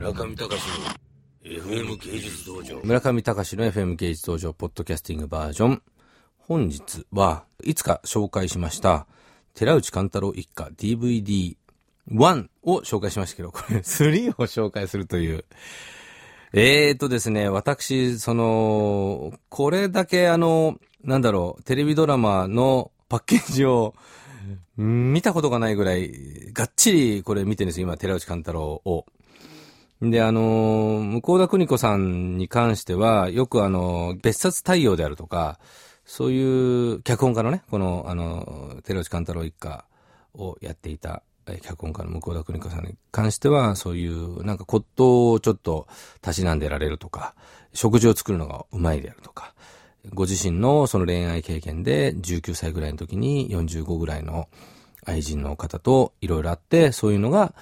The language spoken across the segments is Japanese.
村上隆の FM 芸術道場。村上隆の FM 芸術道場ポッドキャスティングバージョン。本日はいつか紹介しました、寺内勘太郎一家 DVD1 を紹介しましたけど、これ3を紹介するという。えーとですね、私、その、これだけあの、なんだろう、テレビドラマのパッケージを見たことがないぐらい、がっちりこれ見てるんですよ、今、寺内勘太郎を。で、あの向田邦子さんに関しては、よくあの、別冊太陽であるとか、そういう脚本家のね、この、あの、寺内勘太郎一家をやっていた、脚本家の向田邦子さんに関しては、そういう、なんか骨董をちょっとたしなんでられるとか、食事を作るのがうまいであるとか、ご自身のその恋愛経験で19歳ぐらいの時に45ぐらいの愛人の方といろいろあって、そういうのが、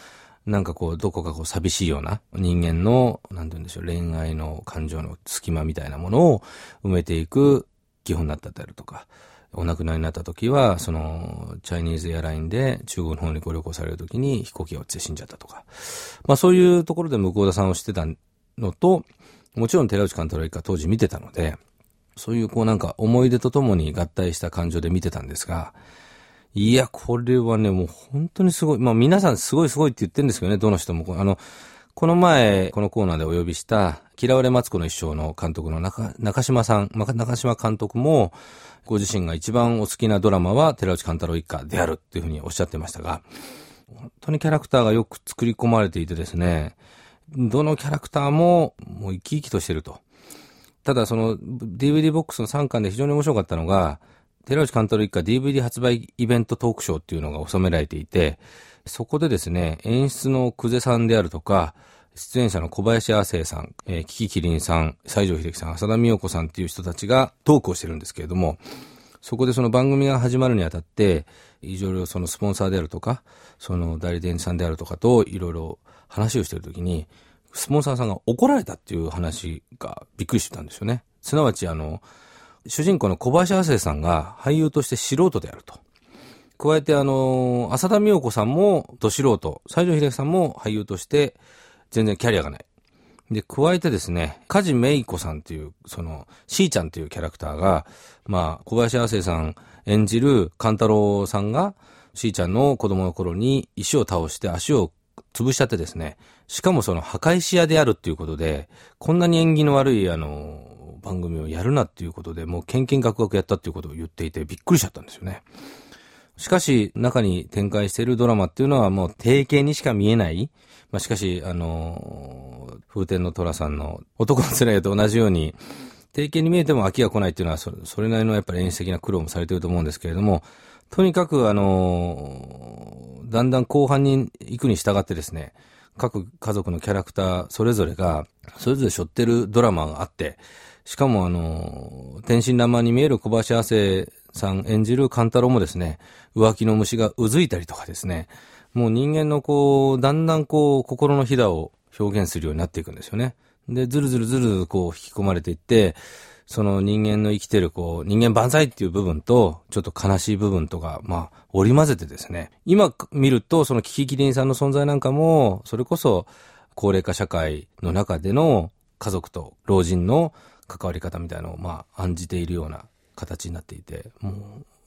なんかこう、どこかこう寂しいような人間の、なんて言うんでしょう、恋愛の感情の隙間みたいなものを埋めていく基本だったりとか、お亡くなりになった時は、その、チャイニーズエアラインで中国の方にご旅行される時に飛行機が落ちて死んじゃったとか。まあそういうところで向田さんを知ってたのと、もちろん寺内勘太郎一家当時見てたので、そういうこうなんか思い出とともに合体した感情で見てたんですが、いや、これはね、もう本当にすごい。まあ皆さんすごいすごいって言ってるんですけどね、どの人も。あの、この前、このコーナーでお呼びした、嫌われマツコの一生の監督の中中島さん、中島監督も、ご自身が一番お好きなドラマは寺内勘太郎一家であるっていうふうにおっしゃってましたが、本当にキャラクターがよく作り込まれていてですね、どのキャラクターももう生き生きとしてると。ただその DVD ボックスの3巻で非常に面白かったのが、寺内勘太郎一家 DVD 発売イベントトークショーっていうのが収められていて、そこでですね、演出の久世さんであるとか、出演者の小林亜生さん、えー、キキキリンさん、西城秀樹さん、浅田美代子さんっていう人たちがトークをしてるんですけれども、そこでその番組が始まるにあたって、いろいろそのスポンサーであるとか、その代理店さんであるとかといろいろ話をしてるときに、スポンサーさんが怒られたっていう話がびっくりしてたんですよね。すなわちあの、主人公の小林亜生さんが俳優として素人であると。加えてあの、浅田美代子さんもど素人、西城秀樹さんも俳優として全然キャリアがない。で、加えてですね、梶芽衣子さんっていう、その、しーちゃんっていうキャラクターが、まあ、小林亜生さん演じる勘太郎さんが、しーちゃんの子供の頃に石を倒して足を潰しちゃってですね、しかもその破壊し屋であるっていうことで、こんなに縁起の悪いあの、番組をやるなっていうことで、もうケンケンガクガクやったっていうことを言っていてびっくりしちゃったんですよね。しかし、中に展開しているドラマっていうのはもう定型にしか見えない。まあ、しかし、あの、風天の虎さんの男の辛いと同じように、定型に見えても飽きが来ないっていうのはそ、それなりのやっぱり演出的な苦労もされていると思うんですけれども、とにかく、あの、だんだん後半に行くに従ってですね、各家族のキャラクターそれぞれが、それぞれ背負ってるドラマがあって、しかもあの、天真爛漫に見える小林亜生さん演じる勘太郎もですね、浮気の虫がうずいたりとかですね、もう人間のこう、だんだんこう、心のひだを表現するようになっていくんですよね。で、ずるずるずるこう引き込まれていって、その人間の生きてるこう、人間万歳っていう部分と、ちょっと悲しい部分とか、まあ、織り交ぜてですね、今見ると、そのキキキリンさんの存在なんかも、それこそ、高齢化社会の中での家族と老人の関わり方みたいなのを、まあ、案じているような形になっていて、も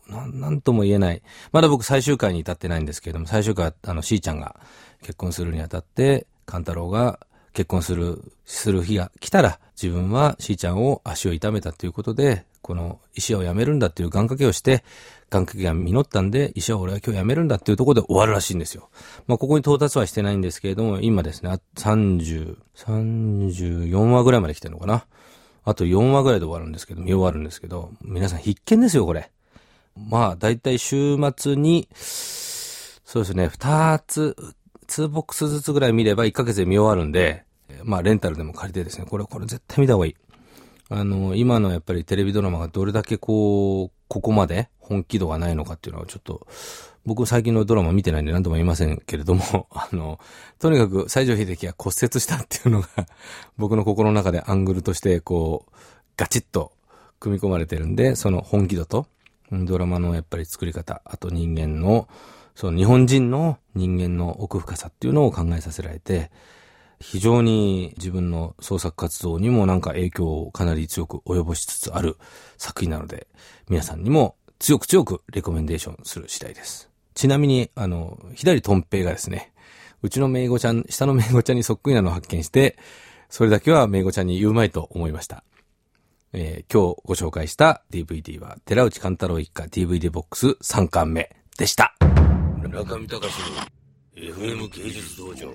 う、なん、なんとも言えない。まだ僕最終回に至ってないんですけれども、最終回、あの、しーちゃんが結婚するにあたって、勘太郎が結婚する、する日が来たら、自分はしーちゃんを足を痛めたということで、この医者を辞めるんだっていう願掛けをして、願掛けが実ったんで、医者を俺は今日辞めるんだっていうところで終わるらしいんですよ。まあ、ここに到達はしてないんですけれども、今ですね、30、34話ぐらいまで来てるのかな。あと4話ぐらいで終わるんですけど、見終わるんですけど、皆さん必見ですよ、これ。まあ、だいたい週末に、そうですね、2つ、2ボックスずつぐらい見れば1ヶ月で見終わるんで、まあ、レンタルでも借りてですね、これ、これ絶対見た方がいい。あの、今のやっぱりテレビドラマがどれだけこう、ここまで本気度がないのかっていうのはちょっと、僕最近のドラマ見てないんで何とも言いませんけれども、あの、とにかく西城秀樹が骨折したっていうのが、僕の心の中でアングルとしてこう、ガチッと組み込まれてるんで、その本気度と、ドラマのやっぱり作り方、あと人間の、その日本人の人間の奥深さっていうのを考えさせられて、非常に自分の創作活動にもなんか影響をかなり強く及ぼしつつある作品なので、皆さんにも強く強くレコメンデーションする次第です。ちなみに、あの、左トンペイがですね、うちのメイゴちゃん、下のメイゴちゃんにそっくりなのを発見して、それだけはメイゴちゃんに言うまいと思いました。えー今日ご紹介した DVD は、寺内勘太郎一家 DVD ボックス3巻目でした。中見隆の FM 芸術道場。